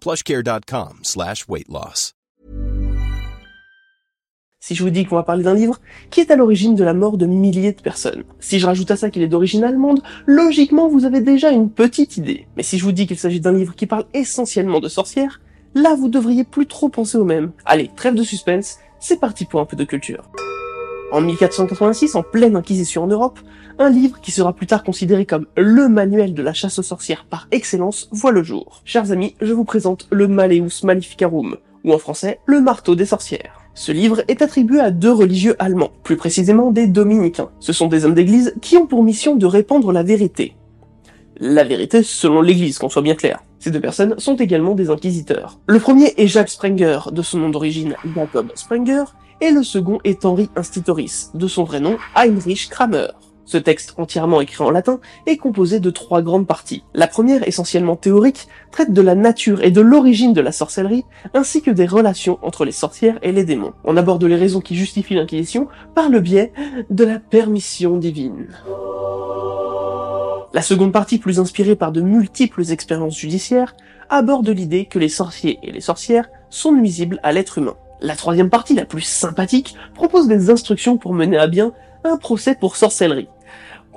plushcare.com slash weight loss. Si je vous dis qu'on va parler d'un livre qui est à l'origine de la mort de milliers de personnes. Si je rajoute à ça qu'il est d'origine allemande, logiquement vous avez déjà une petite idée. Mais si je vous dis qu'il s'agit d'un livre qui parle essentiellement de sorcières, là vous devriez plus trop penser au même. Allez, trêve de suspense, c'est parti pour un peu de culture. En 1486, en pleine inquisition en Europe, un livre qui sera plus tard considéré comme le manuel de la chasse aux sorcières par excellence voit le jour. Chers amis, je vous présente le Maleus Maleficarum, ou en français, le marteau des sorcières. Ce livre est attribué à deux religieux allemands, plus précisément des dominicains. Ce sont des hommes d'église qui ont pour mission de répandre la vérité. La vérité selon l'église, qu'on soit bien clair. Ces deux personnes sont également des inquisiteurs. Le premier est Jacques Sprenger, de son nom d'origine Jacob Sprenger, et le second est Henri Institoris, de son vrai nom Heinrich Kramer. Ce texte entièrement écrit en latin est composé de trois grandes parties. La première, essentiellement théorique, traite de la nature et de l'origine de la sorcellerie, ainsi que des relations entre les sorcières et les démons. On aborde les raisons qui justifient l'inquisition par le biais de la permission divine. La seconde partie, plus inspirée par de multiples expériences judiciaires, aborde l'idée que les sorciers et les sorcières sont nuisibles à l'être humain. La troisième partie, la plus sympathique, propose des instructions pour mener à bien un procès pour sorcellerie.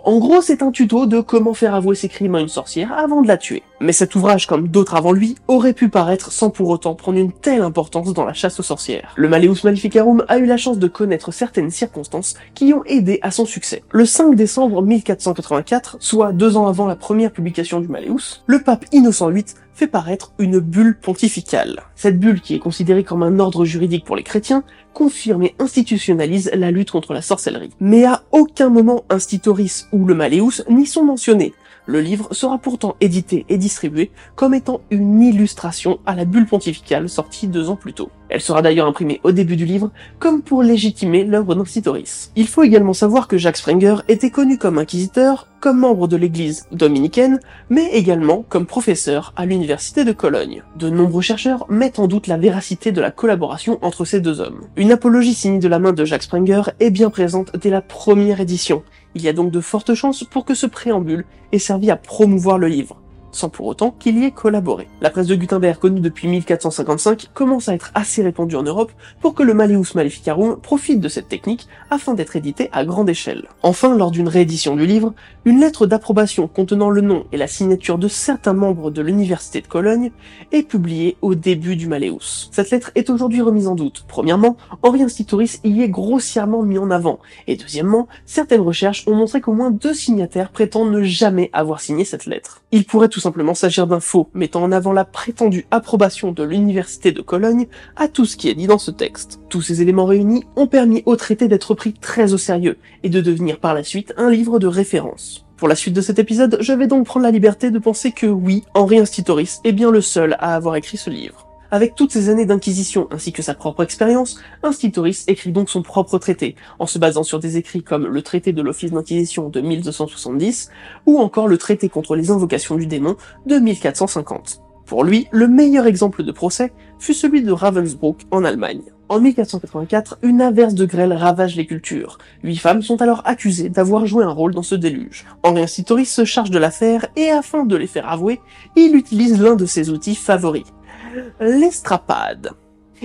En gros, c'est un tuto de comment faire avouer ses crimes à une sorcière avant de la tuer. Mais cet ouvrage, comme d'autres avant lui, aurait pu paraître sans pour autant prendre une telle importance dans la chasse aux sorcières. Le Maleus Maleficarum a eu la chance de connaître certaines circonstances qui ont aidé à son succès. Le 5 décembre 1484, soit deux ans avant la première publication du Maleus, le pape Innocent VIII fait paraître une bulle pontificale. Cette bulle, qui est considérée comme un ordre juridique pour les chrétiens, confirme et institutionnalise la lutte contre la sorcellerie. Mais à aucun moment Institoris ou le Maleus n'y sont mentionnés. Le livre sera pourtant édité et distribué comme étant une illustration à la bulle pontificale sortie deux ans plus tôt. Elle sera d'ailleurs imprimée au début du livre comme pour légitimer l'œuvre d'Institoris. Il faut également savoir que Jacques Sprenger était connu comme inquisiteur, comme membre de l'église dominicaine, mais également comme professeur à l'université de Cologne. De nombreux chercheurs mettent en doute la véracité de la collaboration entre ces deux hommes. Une apologie signée de la main de Jacques Sprenger est bien présente dès la première édition. Il y a donc de fortes chances pour que ce préambule ait servi à promouvoir le livre sans pour autant qu'il y ait collaboré. La presse de Gutenberg, connue depuis 1455, commence à être assez répandue en Europe pour que le Maleus Maleficarum profite de cette technique afin d'être édité à grande échelle. Enfin, lors d'une réédition du livre, une lettre d'approbation contenant le nom et la signature de certains membres de l'université de Cologne est publiée au début du Maleus. Cette lettre est aujourd'hui remise en doute. Premièrement, Henri Institoris y est grossièrement mis en avant, et deuxièmement, certaines recherches ont montré qu'au moins deux signataires prétendent ne jamais avoir signé cette lettre. Il pourrait tout simplement s'agir d'un faux, mettant en avant la prétendue approbation de l'université de Cologne à tout ce qui est dit dans ce texte. Tous ces éléments réunis ont permis au traité d'être pris très au sérieux, et de devenir par la suite un livre de référence. Pour la suite de cet épisode, je vais donc prendre la liberté de penser que oui, Henri Institoris est bien le seul à avoir écrit ce livre. Avec toutes ces années d'inquisition ainsi que sa propre expérience, Institoris écrit donc son propre traité, en se basant sur des écrits comme le traité de l'office d'inquisition de 1270 ou encore le traité contre les invocations du démon de 1450. Pour lui, le meilleur exemple de procès fut celui de Ravensbrück en Allemagne. En 1484, une averse de grêle ravage les cultures. Huit femmes sont alors accusées d'avoir joué un rôle dans ce déluge. Henri Institoris se charge de l'affaire et afin de les faire avouer, il utilise l'un de ses outils favoris, l'estrapade.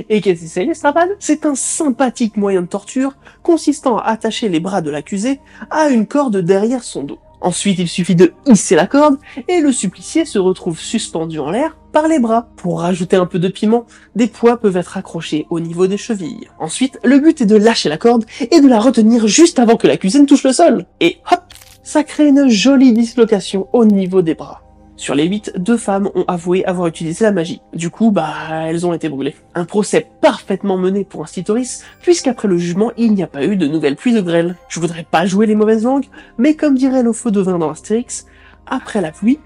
Et qu'est-ce que c'est l'estrapade? C'est un sympathique moyen de torture consistant à attacher les bras de l'accusé à une corde derrière son dos. Ensuite, il suffit de hisser la corde et le supplicié se retrouve suspendu en l'air par les bras. Pour rajouter un peu de piment, des poids peuvent être accrochés au niveau des chevilles. Ensuite, le but est de lâcher la corde et de la retenir juste avant que l'accusé ne touche le sol. Et hop, ça crée une jolie dislocation au niveau des bras. Sur les 8, deux femmes ont avoué avoir utilisé la magie. Du coup, bah, elles ont été brûlées. Un procès parfaitement mené pour Institoris, puisqu'après le jugement, il n'y a pas eu de nouvelles pluies de grêle. Je voudrais pas jouer les mauvaises langues, mais comme dirait le faux devin dans Astérix, après la pluie,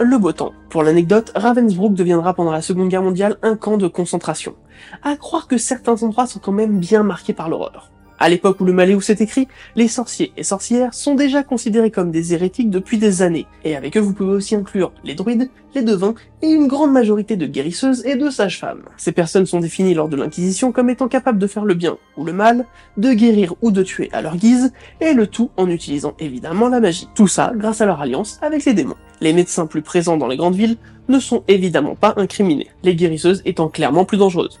le beau temps. Pour l'anecdote, Ravensbrück deviendra pendant la Seconde Guerre mondiale un camp de concentration. À croire que certains endroits sont quand même bien marqués par l'horreur. À l'époque où le Maléus est écrit, les sorciers et sorcières sont déjà considérés comme des hérétiques depuis des années, et avec eux vous pouvez aussi inclure les druides, les devins et une grande majorité de guérisseuses et de sages-femmes. Ces personnes sont définies lors de l'Inquisition comme étant capables de faire le bien ou le mal, de guérir ou de tuer à leur guise, et le tout en utilisant évidemment la magie. Tout ça grâce à leur alliance avec les démons. Les médecins plus présents dans les grandes villes ne sont évidemment pas incriminés, les guérisseuses étant clairement plus dangereuses.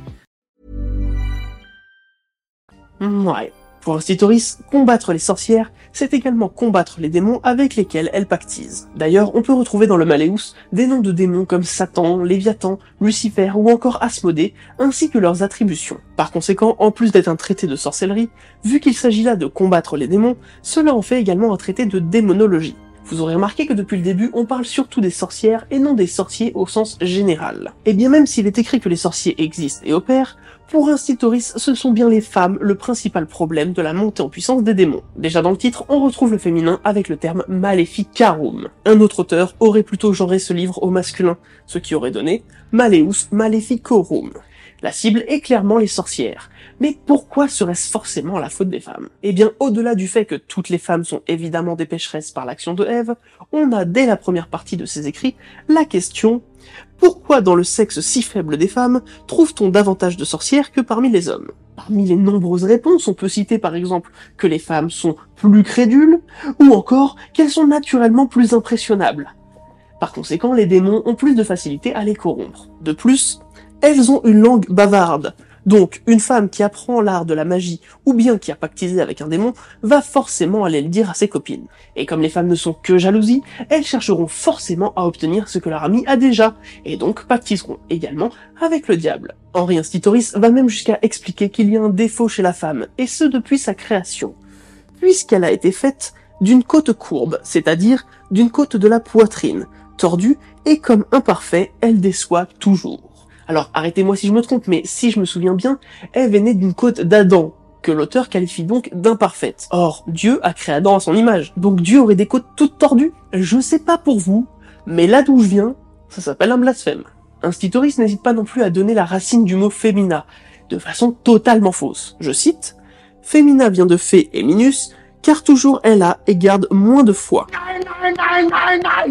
Ouais. Pour Institoris, combattre les sorcières, c'est également combattre les démons avec lesquels elles pactisent. D'ailleurs, on peut retrouver dans le Maléus des noms de démons comme Satan, Léviathan, Lucifer ou encore Asmodée, ainsi que leurs attributions. Par conséquent, en plus d'être un traité de sorcellerie, vu qu'il s'agit là de combattre les démons, cela en fait également un traité de démonologie. Vous aurez remarqué que depuis le début, on parle surtout des sorcières et non des sorciers au sens général. Et bien même s'il est écrit que les sorciers existent et opèrent, pour Institoris, ce sont bien les femmes le principal problème de la montée en puissance des démons. Déjà dans le titre, on retrouve le féminin avec le terme Maleficarum. Un autre auteur aurait plutôt genré ce livre au masculin, ce qui aurait donné Maleus Maleficorum. La cible est clairement les sorcières. Mais pourquoi serait-ce forcément la faute des femmes? Eh bien, au-delà du fait que toutes les femmes sont évidemment des pécheresses par l'action de Ève, on a dès la première partie de ses écrits la question pourquoi dans le sexe si faible des femmes trouve-t-on davantage de sorcières que parmi les hommes? Parmi les nombreuses réponses, on peut citer par exemple que les femmes sont plus crédules, ou encore qu'elles sont naturellement plus impressionnables. Par conséquent, les démons ont plus de facilité à les corrompre. De plus, elles ont une langue bavarde, donc, une femme qui apprend l'art de la magie, ou bien qui a pactisé avec un démon, va forcément aller le dire à ses copines. Et comme les femmes ne sont que jalousie, elles chercheront forcément à obtenir ce que leur ami a déjà, et donc pactiseront également avec le diable. Henri Institoris va même jusqu'à expliquer qu'il y a un défaut chez la femme, et ce depuis sa création. Puisqu'elle a été faite d'une côte courbe, c'est-à-dire d'une côte de la poitrine, tordue, et comme imparfait, elle déçoit toujours. Alors arrêtez-moi si je me trompe, mais si je me souviens bien, Ève est née d'une côte d'Adam, que l'auteur qualifie donc d'imparfaite. Or, Dieu a créé Adam à son image, donc Dieu aurait des côtes toutes tordues Je sais pas pour vous, mais là d'où je viens, ça s'appelle un blasphème. Institoris n'hésite pas non plus à donner la racine du mot fémina, de façon totalement fausse. Je cite, Fémina vient de fée et minus, car toujours elle a et garde moins de foi.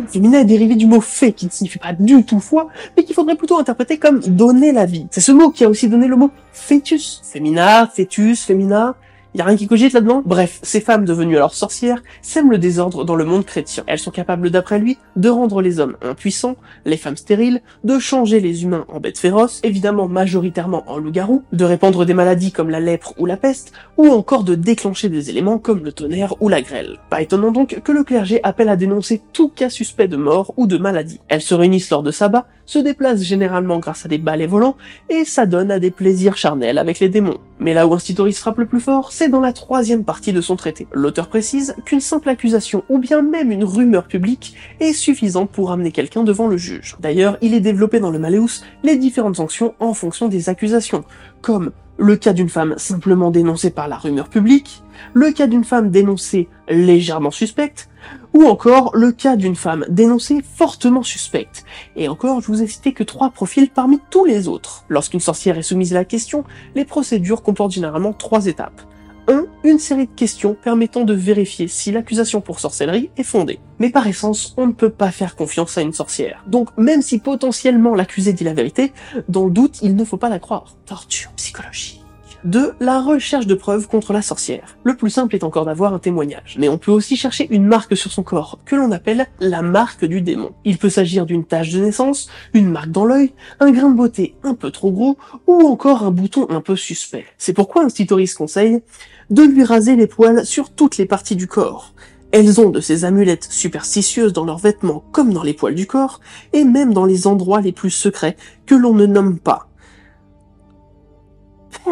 Féminin est dérivé du mot fée, qui ne signifie pas du tout foi, mais qu'il faudrait plutôt interpréter comme donner la vie. C'est ce mot qui a aussi donné le mot fœtus. Fémina, fœtus, fémina. Y a rien qui cogite là-dedans? Bref, ces femmes devenues alors sorcières sèment le désordre dans le monde chrétien. Elles sont capables, d'après lui, de rendre les hommes impuissants, les femmes stériles, de changer les humains en bêtes féroces, évidemment majoritairement en loups-garous, de répandre des maladies comme la lèpre ou la peste, ou encore de déclencher des éléments comme le tonnerre ou la grêle. Pas étonnant donc que le clergé appelle à dénoncer tout cas suspect de mort ou de maladie. Elles se réunissent lors de sabbat, se déplacent généralement grâce à des balais volants, et s'adonnent à des plaisirs charnels avec les démons. Mais là où Institoris frappe le plus fort, c'est dans la troisième partie de son traité. L'auteur précise qu'une simple accusation ou bien même une rumeur publique est suffisante pour amener quelqu'un devant le juge. D'ailleurs, il est développé dans le Malleus les différentes sanctions en fonction des accusations, comme le cas d'une femme simplement dénoncée par la rumeur publique, le cas d'une femme dénoncée légèrement suspecte, ou encore le cas d'une femme dénoncée fortement suspecte. Et encore, je vous ai cité que trois profils parmi tous les autres. Lorsqu'une sorcière est soumise à la question, les procédures comportent généralement trois étapes. 1. Une série de questions permettant de vérifier si l'accusation pour sorcellerie est fondée. Mais par essence, on ne peut pas faire confiance à une sorcière. Donc même si potentiellement l'accusé dit la vérité, dans le doute, il ne faut pas la croire. Torture psychologique. 2. La recherche de preuves contre la sorcière. Le plus simple est encore d'avoir un témoignage, mais on peut aussi chercher une marque sur son corps, que l'on appelle la marque du démon. Il peut s'agir d'une tache de naissance, une marque dans l'œil, un grain de beauté un peu trop gros, ou encore un bouton un peu suspect. C'est pourquoi Institoris conseille de lui raser les poils sur toutes les parties du corps. Elles ont de ces amulettes superstitieuses dans leurs vêtements comme dans les poils du corps, et même dans les endroits les plus secrets que l'on ne nomme pas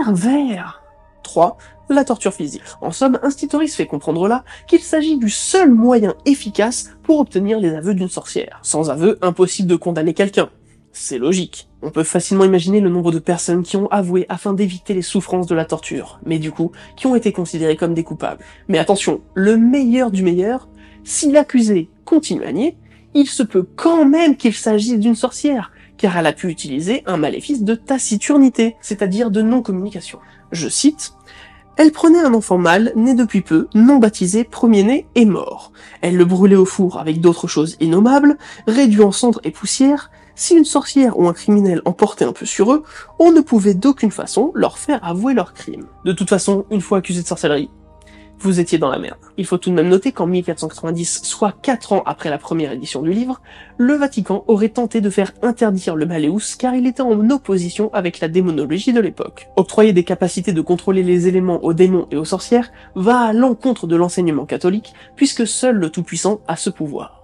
pervers 3. La torture physique. En somme, Institoris fait comprendre là qu'il s'agit du seul moyen efficace pour obtenir les aveux d'une sorcière. Sans aveu, impossible de condamner quelqu'un. C'est logique. On peut facilement imaginer le nombre de personnes qui ont avoué afin d'éviter les souffrances de la torture, mais du coup, qui ont été considérées comme des coupables. Mais attention, le meilleur du meilleur, si l'accusé continue à nier, il se peut quand même qu'il s'agisse d'une sorcière, car elle a pu utiliser un maléfice de taciturnité, c'est-à-dire de non-communication. Je cite, elle prenait un enfant mâle, né depuis peu, non baptisé, premier-né et mort. Elle le brûlait au four avec d'autres choses innommables, réduit en cendres et poussière. Si une sorcière ou un criminel en portait un peu sur eux, on ne pouvait d'aucune façon leur faire avouer leur crime. De toute façon, une fois accusé de sorcellerie, vous étiez dans la merde. Il faut tout de même noter qu'en 1490, soit 4 ans après la première édition du livre, le Vatican aurait tenté de faire interdire le Malleus car il était en opposition avec la démonologie de l'époque. Octroyer des capacités de contrôler les éléments aux démons et aux sorcières va à l'encontre de l'enseignement catholique puisque seul le Tout-Puissant a ce pouvoir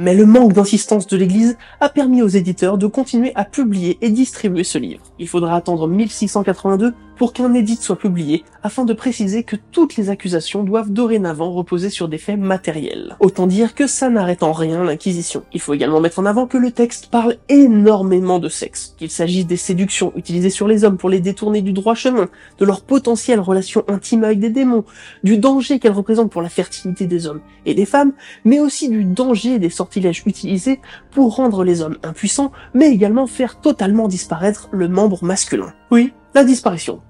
mais le manque d'insistance de l'Église a permis aux éditeurs de continuer à publier et distribuer ce livre. Il faudra attendre 1682 pour qu'un édit soit publié, afin de préciser que toutes les accusations doivent dorénavant reposer sur des faits matériels. Autant dire que ça n'arrête en rien l'Inquisition. Il faut également mettre en avant que le texte parle énormément de sexe, qu'il s'agisse des séductions utilisées sur les hommes pour les détourner du droit chemin, de leur potentielle relation intime avec des démons, du danger qu'elles représentent pour la fertilité des hommes et des femmes, mais aussi du danger des sortilèges utilisés pour rendre les hommes impuissants, mais également faire totalement disparaître le membre masculin. Oui, la disparition.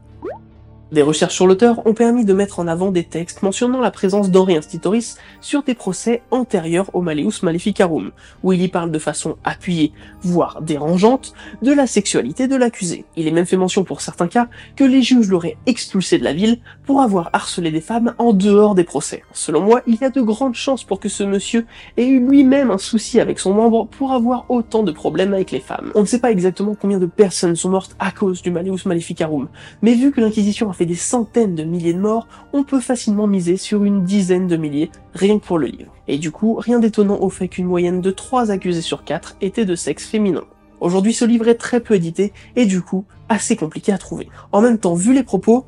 Des recherches sur l'auteur ont permis de mettre en avant des textes mentionnant la présence d'Henri Institoris sur des procès antérieurs au Malleus Maleficarum, où il y parle de façon appuyée, voire dérangeante, de la sexualité de l'accusé. Il est même fait mention pour certains cas que les juges l'auraient expulsé de la ville pour avoir harcelé des femmes en dehors des procès. Selon moi, il y a de grandes chances pour que ce monsieur ait eu lui-même un souci avec son membre pour avoir autant de problèmes avec les femmes. On ne sait pas exactement combien de personnes sont mortes à cause du Malleus Maleficarum, mais vu que l'Inquisition a des centaines de milliers de morts, on peut facilement miser sur une dizaine de milliers, rien que pour le livre. Et du coup, rien d'étonnant au fait qu'une moyenne de 3 accusés sur 4 étaient de sexe féminin. Aujourd'hui, ce livre est très peu édité, et du coup, assez compliqué à trouver. En même temps, vu les propos,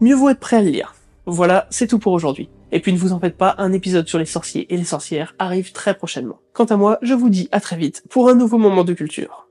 mieux vaut être prêt à le lire. Voilà, c'est tout pour aujourd'hui. Et puis ne vous en faites pas, un épisode sur les sorciers et les sorcières arrive très prochainement. Quant à moi, je vous dis à très vite pour un nouveau moment de culture.